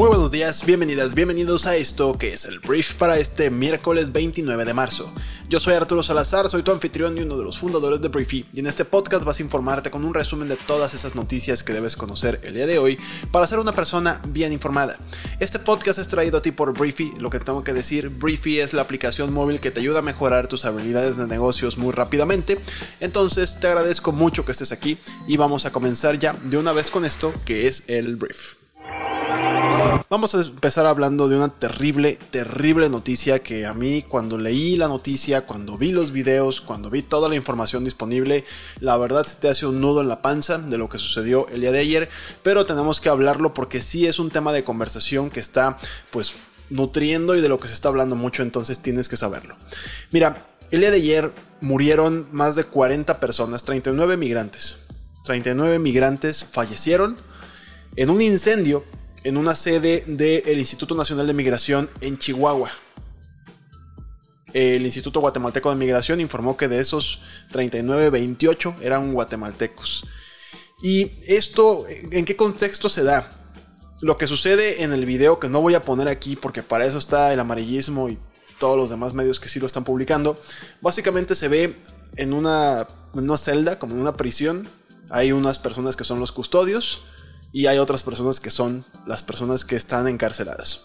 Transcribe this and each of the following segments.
Muy buenos días, bienvenidas, bienvenidos a esto que es el brief para este miércoles 29 de marzo. Yo soy Arturo Salazar, soy tu anfitrión y uno de los fundadores de Briefy, y en este podcast vas a informarte con un resumen de todas esas noticias que debes conocer el día de hoy para ser una persona bien informada. Este podcast es traído a ti por Briefy, lo que tengo que decir, Briefy es la aplicación móvil que te ayuda a mejorar tus habilidades de negocios muy rápidamente, entonces te agradezco mucho que estés aquí y vamos a comenzar ya de una vez con esto que es el brief. Vamos a empezar hablando de una terrible, terrible noticia que a mí cuando leí la noticia, cuando vi los videos, cuando vi toda la información disponible, la verdad se te hace un nudo en la panza de lo que sucedió el día de ayer, pero tenemos que hablarlo porque sí es un tema de conversación que está pues nutriendo y de lo que se está hablando mucho, entonces tienes que saberlo. Mira, el día de ayer murieron más de 40 personas, 39 migrantes. 39 migrantes fallecieron en un incendio en una sede del Instituto Nacional de Migración en Chihuahua. El Instituto Guatemalteco de Migración informó que de esos 39, 28 eran guatemaltecos. ¿Y esto en qué contexto se da? Lo que sucede en el video, que no voy a poner aquí porque para eso está el amarillismo y todos los demás medios que sí lo están publicando, básicamente se ve en una, en una celda, como en una prisión. Hay unas personas que son los custodios, y hay otras personas que son las personas que están encarceladas.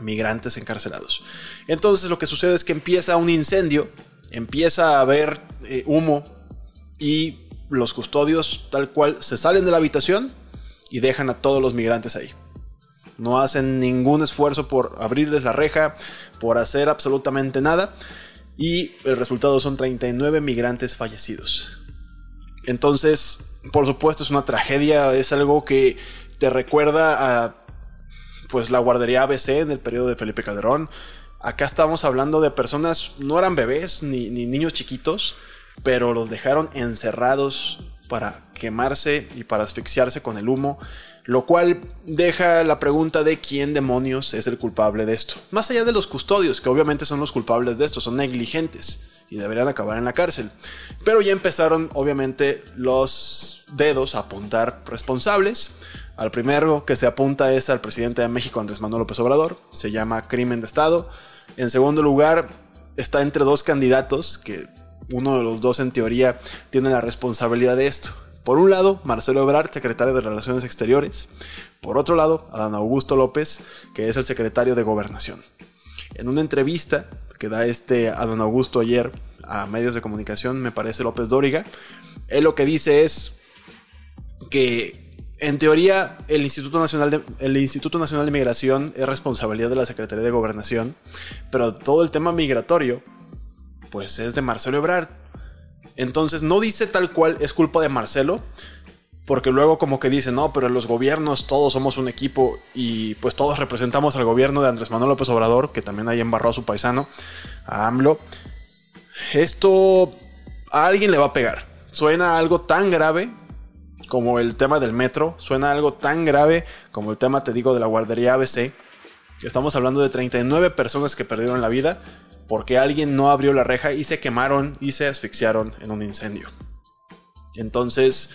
Migrantes encarcelados. Entonces lo que sucede es que empieza un incendio, empieza a haber eh, humo y los custodios tal cual se salen de la habitación y dejan a todos los migrantes ahí. No hacen ningún esfuerzo por abrirles la reja, por hacer absolutamente nada. Y el resultado son 39 migrantes fallecidos. Entonces, por supuesto es una tragedia, es algo que te recuerda a pues la guardería ABC en el periodo de Felipe Calderón. Acá estamos hablando de personas, no eran bebés ni, ni niños chiquitos, pero los dejaron encerrados para quemarse y para asfixiarse con el humo, lo cual deja la pregunta de quién demonios es el culpable de esto. Más allá de los custodios, que obviamente son los culpables de esto, son negligentes y deberían acabar en la cárcel. Pero ya empezaron obviamente los dedos a apuntar responsables. Al primero que se apunta es al presidente de México, Andrés Manuel López Obrador. Se llama crimen de Estado. En segundo lugar, está entre dos candidatos que uno de los dos en teoría tiene la responsabilidad de esto. Por un lado, Marcelo Ebrard, secretario de Relaciones Exteriores. Por otro lado, Adán Augusto López, que es el secretario de Gobernación. En una entrevista que da este a don Augusto ayer a medios de comunicación, me parece López Dóriga, él lo que dice es que en teoría el Instituto Nacional de, el Instituto Nacional de Migración es responsabilidad de la Secretaría de Gobernación, pero todo el tema migratorio pues es de Marcelo Ebrard. Entonces no dice tal cual es culpa de Marcelo, porque luego como que dicen, no, pero los gobiernos todos somos un equipo y pues todos representamos al gobierno de Andrés Manuel López Obrador, que también ahí embarró a su paisano, a AMLO. Esto a alguien le va a pegar. Suena algo tan grave como el tema del metro, suena algo tan grave como el tema, te digo, de la guardería ABC. Estamos hablando de 39 personas que perdieron la vida porque alguien no abrió la reja y se quemaron y se asfixiaron en un incendio. Entonces,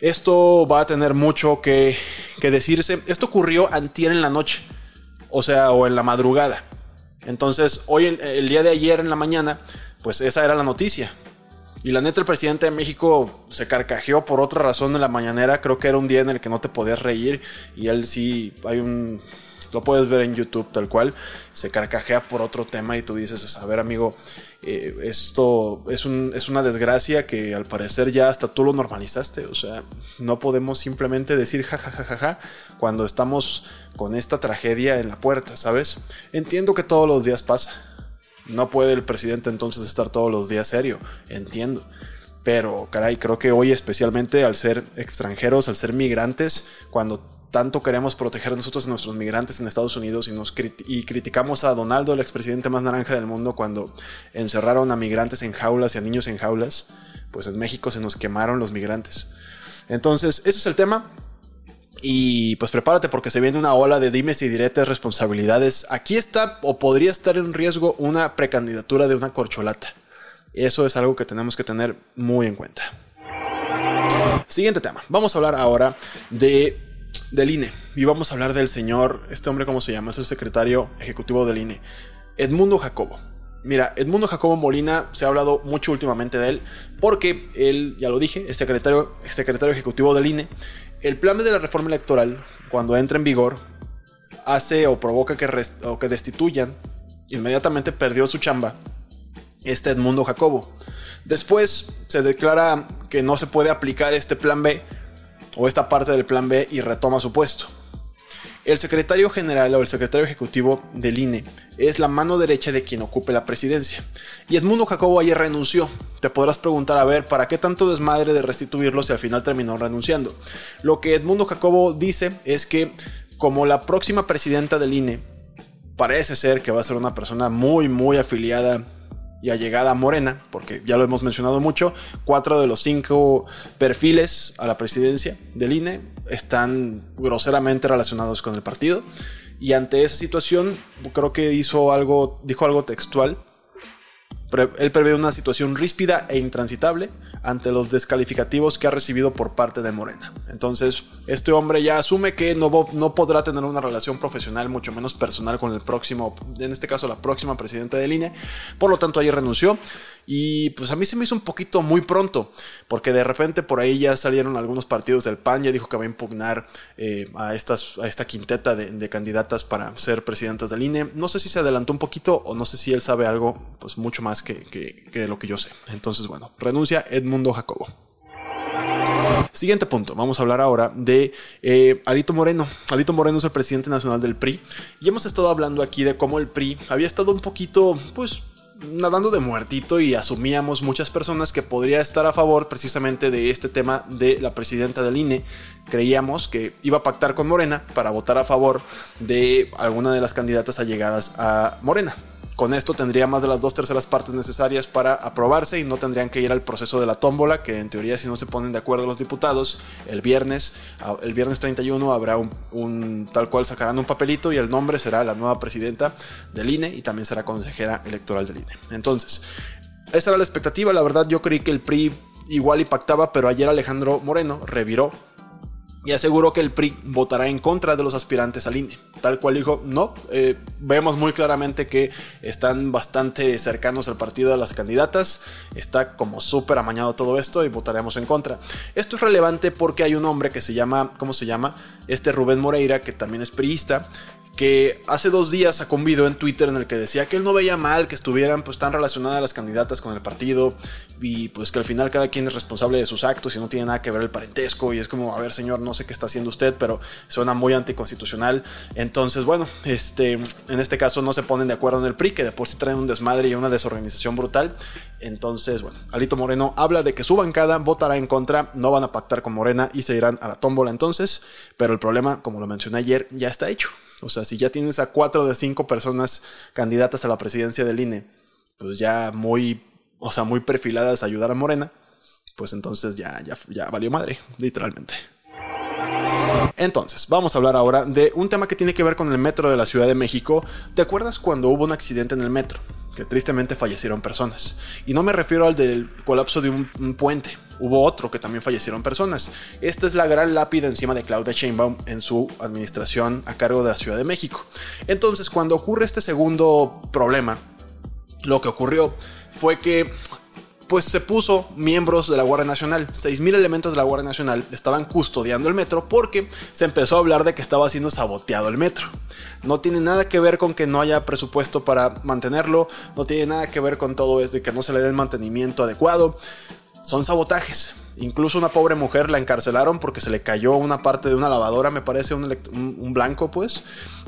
esto va a tener mucho que, decirse. Esto ocurrió antier en la noche, o sea, o en la madrugada. Entonces, hoy, el, día de ayer en la mañana, pues esa era la noticia. Y la neta, el presidente de México se carcajeó por otra razón en la mañanera. Creo que era un día en el que no te podías reír. Y él sí, hay un, lo puedes ver en YouTube tal cual, se carcajea por otro tema y tú dices, a ver amigo, eh, esto es, es una desgracia que al parecer ya hasta tú lo normalizaste, o sea, no podemos simplemente decir jajajaja cuando estamos con esta tragedia en la puerta, ¿sabes? Entiendo que todos los días pasa. No puede el presidente entonces estar todos los días serio, entiendo. Pero, caray, creo que hoy especialmente al ser extranjeros, al ser migrantes, cuando tanto queremos proteger nosotros a nuestros migrantes en Estados Unidos y, nos y criticamos a Donaldo, el expresidente más naranja del mundo, cuando encerraron a migrantes en jaulas y a niños en jaulas, pues en México se nos quemaron los migrantes. Entonces, ese es el tema. Y pues prepárate porque se viene una ola de dimes y diretes responsabilidades. Aquí está o podría estar en riesgo una precandidatura de una corcholata. Eso es algo que tenemos que tener muy en cuenta. Siguiente tema. Vamos a hablar ahora de del INE y vamos a hablar del señor, este hombre cómo se llama, es el secretario ejecutivo del INE, Edmundo Jacobo. Mira, Edmundo Jacobo Molina se ha hablado mucho últimamente de él porque él, ya lo dije, es secretario, secretario ejecutivo del INE. El plan de la reforma electoral, cuando entra en vigor, hace o provoca que, que destituyan, inmediatamente perdió su chamba, este Edmundo Jacobo. Después se declara que no se puede aplicar este plan B o esta parte del plan B y retoma su puesto. El secretario general o el secretario ejecutivo del INE es la mano derecha de quien ocupe la presidencia. Y Edmundo Jacobo ayer renunció. Te podrás preguntar, a ver, ¿para qué tanto desmadre de restituirlo si al final terminó renunciando? Lo que Edmundo Jacobo dice es que como la próxima presidenta del INE parece ser que va a ser una persona muy, muy afiliada y allegada Morena, porque ya lo hemos mencionado mucho, cuatro de los cinco perfiles a la presidencia del INE están groseramente relacionados con el partido. Y ante esa situación, creo que hizo algo, dijo algo textual. Él prevé una situación ríspida e intransitable ante los descalificativos que ha recibido por parte de Morena. Entonces, este hombre ya asume que no, no podrá tener una relación profesional, mucho menos personal, con el próximo, en este caso la próxima presidenta de línea. Por lo tanto, ayer renunció y pues a mí se me hizo un poquito muy pronto, porque de repente por ahí ya salieron algunos partidos del PAN, ya dijo que va a impugnar eh, a, estas, a esta quinteta de, candidatas para ser presidentas del INE. No sé si se adelantó un poquito o no sé si él sabe algo, pues mucho más que, que, lo que yo sé. Entonces, bueno, renuncia Edmundo Jacobo. Siguiente punto, vamos a hablar ahora de eh, Alito Moreno. Alito Moreno es el presidente nacional del PRI y hemos estado hablando aquí de cómo el PRI había estado un poquito, pues nadando de muertito y asumíamos muchas personas que podría estar a favor precisamente de este tema de la presidenta del INE. Creíamos que iba a pactar con Morena para votar a favor de alguna de las candidatas allegadas a Morena. Con esto tendría más de las dos terceras partes necesarias para aprobarse y no tendrían que ir al proceso de la tómbola, que en teoría si no se ponen de acuerdo los diputados, el viernes, el viernes 31 habrá un, tal cual sacarán un papelito y el nombre será la nueva presidenta del INE y también será consejera electoral del INE. Entonces, esa era la expectativa, la verdad yo creí que el PRI igual y pactaba, pero ayer Alejandro Moreno reviró y aseguró que el PRI votará en contra de los aspirantes al INE. Tal cual dijo, no, eh, vemos muy claramente que están bastante cercanos al partido de las candidatas, está como súper amañado todo esto y votaremos en contra. Esto es relevante porque hay un hombre que se llama, ¿cómo se llama? Este Rubén Moreira, que también es priista, que hace dos días sacó un video en Twitter en el que decía que él no veía mal que estuvieran pues tan relacionadas las candidatas con el partido y pues que al final cada quien es responsable de sus actos y no tiene nada que ver el parentesco y es como, a ver señor, no sé qué está haciendo usted, pero suena muy anticonstitucional. Entonces, bueno, este, en este caso no se ponen de acuerdo en el PRI, que de por sí traen un desmadre y una desorganización brutal. Entonces, bueno, Alito Moreno habla de que su bancada votará en contra, no van a pactar con Morena y se irán a la tómbola entonces, pero el problema, como lo mencioné ayer, ya está hecho. O sea, si ya tienes a cuatro de cinco personas candidatas a la presidencia del INE, pues ya muy, o sea, muy perfiladas a ayudar a Morena, pues entonces ya, ya, ya valió madre, literalmente. Entonces, vamos a hablar ahora de un tema que tiene que ver con el metro de la Ciudad de México. ¿Te acuerdas cuando hubo un accidente en el metro? Que tristemente fallecieron personas. Y no me refiero al del colapso de un puente, hubo otro que también fallecieron personas. Esta es la gran lápida encima de Claudia Sheinbaum en su administración a cargo de la Ciudad de México. Entonces, cuando ocurre este segundo problema, lo que ocurrió fue que pues se puso miembros de la Guardia Nacional. 6.000 elementos de la Guardia Nacional estaban custodiando el metro porque se empezó a hablar de que estaba siendo saboteado el metro. No tiene nada que ver con que no haya presupuesto para mantenerlo, no tiene nada que ver con todo esto y que no se le dé el mantenimiento adecuado son sabotajes. Incluso una pobre mujer la encarcelaron porque se le cayó una parte de una lavadora, me parece, un, un, blanco, pues.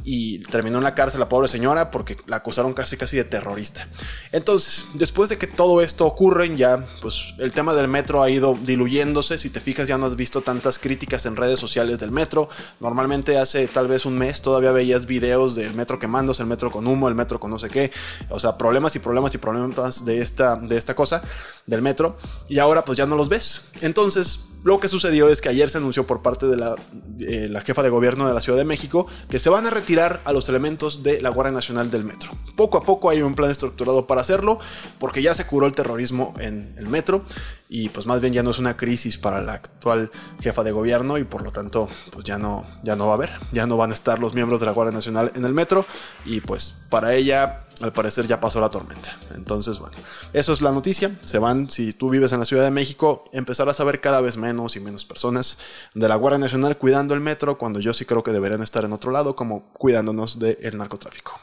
Y terminó en la cárcel la pobre señora porque la acusaron casi casi de terrorista. Entonces, después de que todo esto ocurre, ya, pues el tema del metro ha ido diluyéndose. Si te fijas, ya no has visto tantas críticas en redes sociales del metro. Normalmente hace tal vez un mes todavía veías videos del metro quemándose, el metro con humo, el metro con no sé qué. O sea, problemas y problemas y problemas de esta, de esta cosa del metro. Y ahora pues ya no los ves. Entonces, lo que sucedió es que ayer se anunció por parte de la, la, jefa de gobierno de la Ciudad de México que se van a retirar a los elementos de la Guardia Nacional del Metro. Poco a poco hay un plan estructurado para hacerlo, porque ya se curó el terrorismo en el metro y pues más bien ya no es una crisis para la actual jefa de gobierno y por lo tanto pues ya no, ya no va a haber, ya no van a estar los miembros de la Guardia Nacional en el metro y pues para ella al parecer ya pasó la tormenta. Entonces, bueno, eso es la noticia. Se van, si tú vives en la Ciudad de México, empezarás a ver cada vez menos y menos personas de la Guardia Nacional cuidando el metro, cuando yo sí creo que deberían estar en otro lado, como cuidándonos del narcotráfico.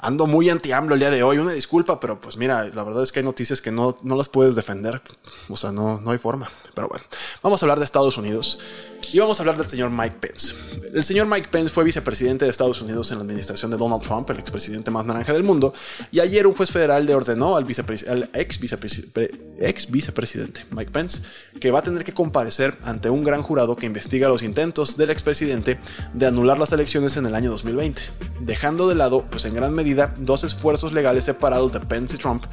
Ando muy anti-AMLO el día de hoy, una disculpa, pero pues mira, la verdad es que hay noticias que no, no las puedes defender, o sea, no, no hay forma. Pero bueno, vamos a hablar de Estados Unidos. Y vamos a hablar del señor Mike Pence. El señor Mike Pence fue vicepresidente de Estados Unidos en la administración de Donald Trump, el expresidente más naranja del mundo, y ayer un juez federal le ordenó al, ex, ex vicepresidente Mike Pence que va a tener que comparecer ante un gran jurado que investiga los intentos del expresidente de anular las elecciones en el año 2020, dejando de lado, pues en gran medida, dos esfuerzos legales separados de Pence y Trump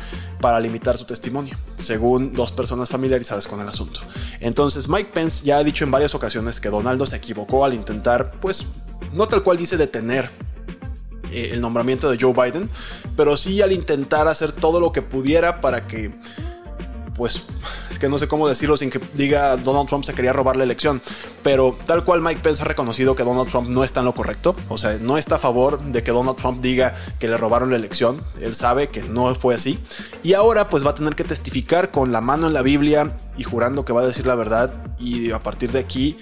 para limitar su testimonio, según dos personas familiarizadas con el asunto. Entonces, Mike Pence ya ha dicho en varias ocasiones que Donaldo se equivocó al intentar, pues, no tal cual dice detener eh, el nombramiento de Joe Biden, pero sí al intentar hacer todo lo que pudiera para que pues es que no sé cómo decirlo sin que diga Donald Trump se quería robar la elección, pero tal cual Mike Pence ha reconocido que Donald Trump no está en lo correcto, o sea, no está a favor de que Donald Trump diga que le robaron la elección, él sabe que no fue así, y ahora pues va a tener que testificar con la mano en la Biblia y jurando que va a decir la verdad y a partir de aquí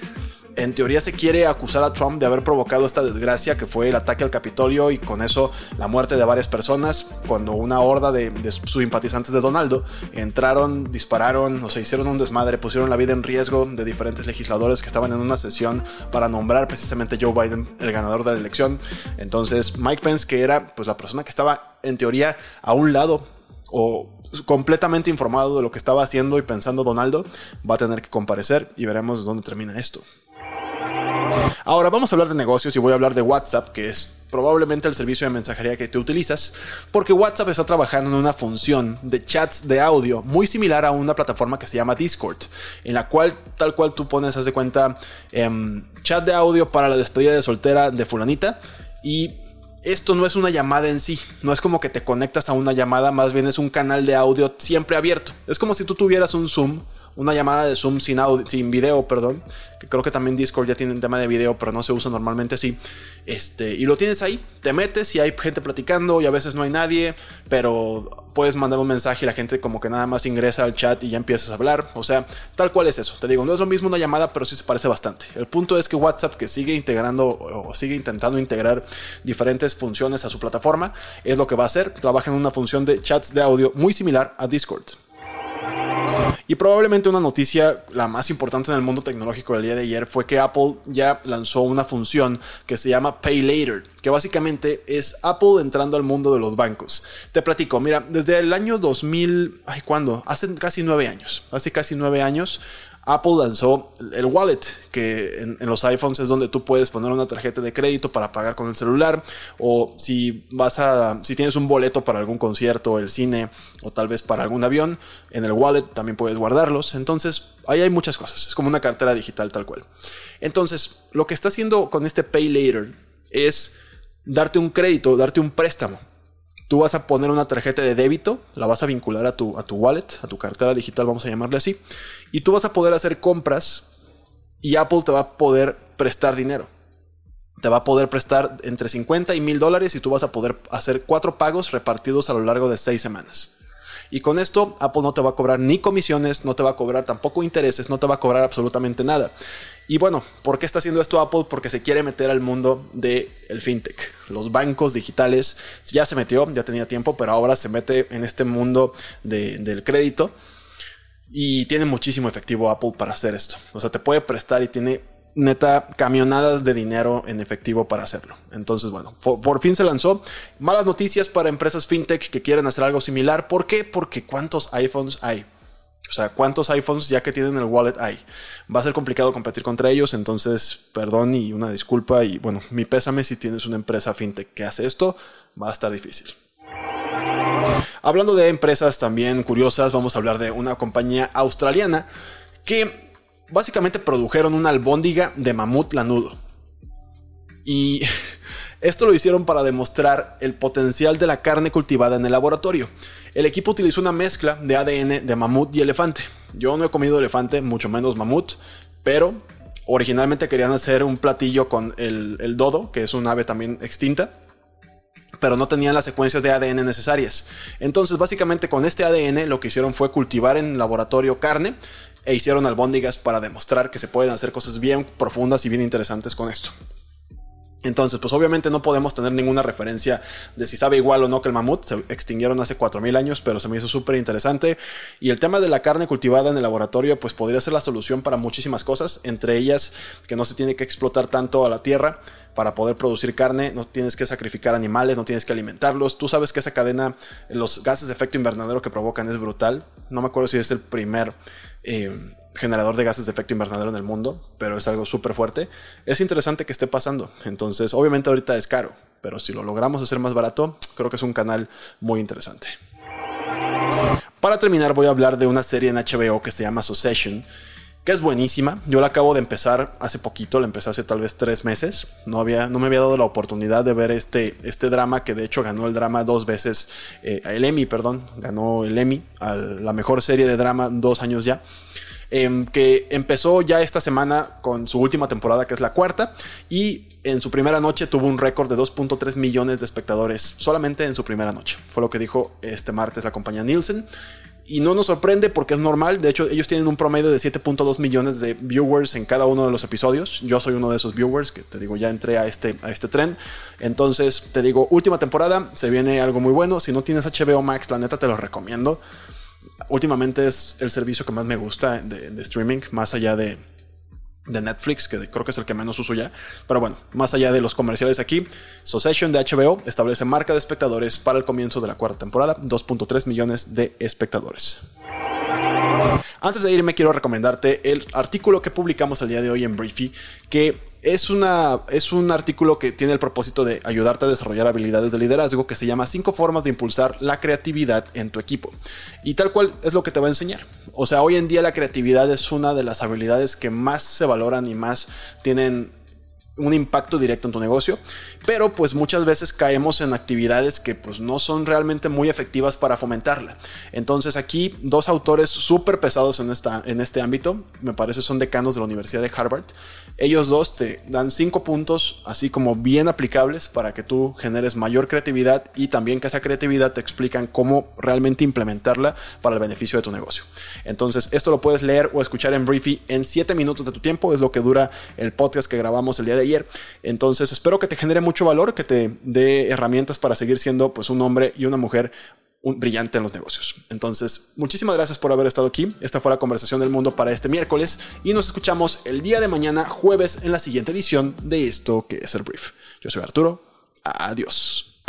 en teoría se quiere acusar a Trump de haber provocado esta desgracia que fue el ataque al Capitolio y con eso la muerte de varias personas cuando una horda de, simpatizantes de Donaldo entraron, dispararon, o se hicieron un desmadre, pusieron la vida en riesgo de diferentes legisladores que estaban en una sesión para nombrar precisamente Joe Biden el ganador de la elección. Entonces Mike Pence, que era pues la persona que estaba en teoría a un lado o completamente informado de lo que estaba haciendo y pensando Donaldo, va a tener que comparecer y veremos dónde termina esto. Ahora vamos a hablar de negocios y voy a hablar de WhatsApp, que es probablemente el servicio de mensajería que tú utilizas, porque WhatsApp está trabajando en una función de chats de audio muy similar a una plataforma que se llama Discord, en la cual tal cual tú pones, haz de cuenta, em, chat de audio para la despedida de soltera de fulanita y esto no es una llamada en sí, no es como que te conectas a una llamada, más bien es un canal de audio siempre abierto. Es como si tú tuvieras un Zoom una llamada de Zoom sin, audio, sin video, perdón, que creo que también Discord ya tiene un tema de video, pero no se usa normalmente así. Este, y lo tienes ahí, te metes y hay gente platicando y a veces no hay nadie, pero puedes mandar un mensaje y la gente como que nada más ingresa al chat y ya empiezas a hablar. O sea, tal cual es eso. Te digo, no es lo mismo una llamada, pero sí se parece bastante. El punto es que WhatsApp, que sigue integrando o sigue intentando integrar diferentes funciones a su plataforma, es lo que va a hacer. Trabaja en una función de chats de audio muy similar a Discord. Y probablemente una noticia, la más importante en el mundo tecnológico del día de ayer, fue que Apple ya lanzó una función que se llama Pay Later, que básicamente es Apple entrando al mundo de los bancos. Te platico, mira, desde el año 2000, ay, ¿cuándo? Hace casi nueve años, hace casi nueve años, Apple lanzó el wallet, que en, los iPhones es donde tú puedes poner una tarjeta de crédito para pagar con el celular, o si vas a, si tienes un boleto para algún concierto, el cine, o tal vez para algún avión, en el wallet también puedes guardarlos. Entonces, ahí hay muchas cosas. Es como una cartera digital tal cual. Entonces, lo que está haciendo con este Pay Later es darte un crédito, darte un préstamo. Tú vas a poner una tarjeta de débito, la vas a vincular a tu, a tu wallet, a tu cartera digital, vamos a llamarle así, y tú vas a poder hacer compras y Apple te va a poder prestar dinero. Te va a poder prestar entre 50 y 1000 dólares y tú vas a poder hacer cuatro pagos repartidos a lo largo de seis semanas. Y con esto Apple no te va a cobrar ni comisiones, no te va a cobrar tampoco intereses, no te va a cobrar absolutamente nada. Y bueno, ¿por qué está haciendo esto Apple? Porque se quiere meter al mundo del el fintech. Los bancos digitales ya se metió, ya tenía tiempo, pero ahora se mete en este mundo del crédito. Y tiene muchísimo efectivo Apple para hacer esto. O sea, te puede prestar y tiene neta camionadas de dinero en efectivo para hacerlo. Entonces, bueno, por, fin se lanzó. Malas noticias para empresas fintech que quieren hacer algo similar. ¿Por qué? Porque ¿cuántos iPhones hay? O sea, ¿cuántos iPhones ya que tienen el wallet hay? Va a ser complicado competir contra ellos, entonces perdón y una disculpa y bueno, mi pésame si tienes una empresa fintech que hace esto, va a estar difícil. Hablando de empresas también curiosas, vamos a hablar de una compañía australiana que básicamente produjeron una albóndiga de mamut lanudo. Y esto lo hicieron para demostrar el potencial de la carne cultivada en el laboratorio. El equipo utilizó una mezcla de ADN de mamut y elefante. Yo no he comido elefante, mucho menos mamut, pero originalmente querían hacer un platillo con el, dodo, que es un ave también extinta pero no tenían las secuencias de ADN necesarias. Entonces, básicamente con este ADN lo que hicieron fue cultivar en laboratorio carne e hicieron albóndigas para demostrar que se pueden hacer cosas bien profundas y bien interesantes con esto. Entonces, pues obviamente no podemos tener ninguna referencia de si sabe igual o no que el mamut. Se extinguieron hace 4.000 años, pero se me hizo súper interesante. Y el tema de la carne cultivada en el laboratorio, pues podría ser la solución para muchísimas cosas, entre ellas que no se tiene que explotar tanto a la tierra para poder producir carne, no tienes que sacrificar animales, no tienes que alimentarlos. Tú sabes que esa cadena, los gases de efecto invernadero que provocan es brutal. No me acuerdo si es el primer... Eh, generador de gases de efecto invernadero en el mundo, pero es algo súper fuerte. Es interesante que esté pasando. Entonces, obviamente ahorita es caro, pero si lo logramos hacer más barato, creo que es un canal muy interesante. Para terminar, voy a hablar de una serie en HBO que se llama Succession, que es buenísima. Yo la acabo de empezar hace poquito, la empecé hace tal vez tres meses. No, había, no me había dado la oportunidad de ver este, este drama, que de hecho ganó el drama dos veces, eh, el Emmy, perdón, ganó el Emmy, a la mejor serie de drama dos años ya. Em, que empezó ya esta semana con su última temporada, que es la cuarta, y en su primera noche tuvo un récord de 2.3 millones de espectadores, solamente en su primera noche. Fue lo que dijo este martes la compañía Nielsen. Y no nos sorprende porque es normal. De hecho, ellos tienen un promedio de 7.2 millones de viewers en cada uno de los episodios. Yo soy uno de esos viewers que te digo, ya entré a este, a este tren. Entonces, te digo, última temporada, se viene algo muy bueno. Si no tienes HBO Max, la neta te lo recomiendo últimamente es el servicio que más me gusta de, streaming, más allá de, Netflix, que creo que es el que menos uso ya. Pero bueno, más allá de los comerciales aquí, Succession de HBO establece marca de espectadores para el comienzo de la cuarta temporada, 2.3 millones de espectadores. Antes de irme, quiero recomendarte el artículo que publicamos el día de hoy en Briefy, que es, una, es un artículo que tiene el propósito de ayudarte a desarrollar habilidades de liderazgo que se llama 5 formas de impulsar la creatividad en tu equipo. Y tal cual es lo que te va a enseñar. O sea, hoy en día la creatividad es una de las habilidades que más se valoran y más tienen un impacto directo en tu negocio, pero pues muchas veces caemos en actividades que pues no son realmente muy efectivas para fomentarla. Entonces aquí dos autores súper pesados en, esta, en este ámbito, me parece son decanos de la Universidad de Harvard, ellos dos te dan cinco puntos así como bien aplicables para que tú generes mayor creatividad y también que esa creatividad te explican cómo realmente implementarla para el beneficio de tu negocio. Entonces esto lo puedes leer o escuchar en Briefy en 7 minutos de tu tiempo, es lo que dura el podcast que grabamos el día ayer. Entonces espero que te genere mucho valor, que te dé herramientas para seguir siendo pues un hombre y una mujer brillante en los negocios. Entonces, muchísimas gracias por haber estado aquí. Esta fue la conversación del mundo para este miércoles y nos escuchamos el día de mañana, jueves, en la siguiente edición de esto que es el brief. Yo soy Arturo. Adiós.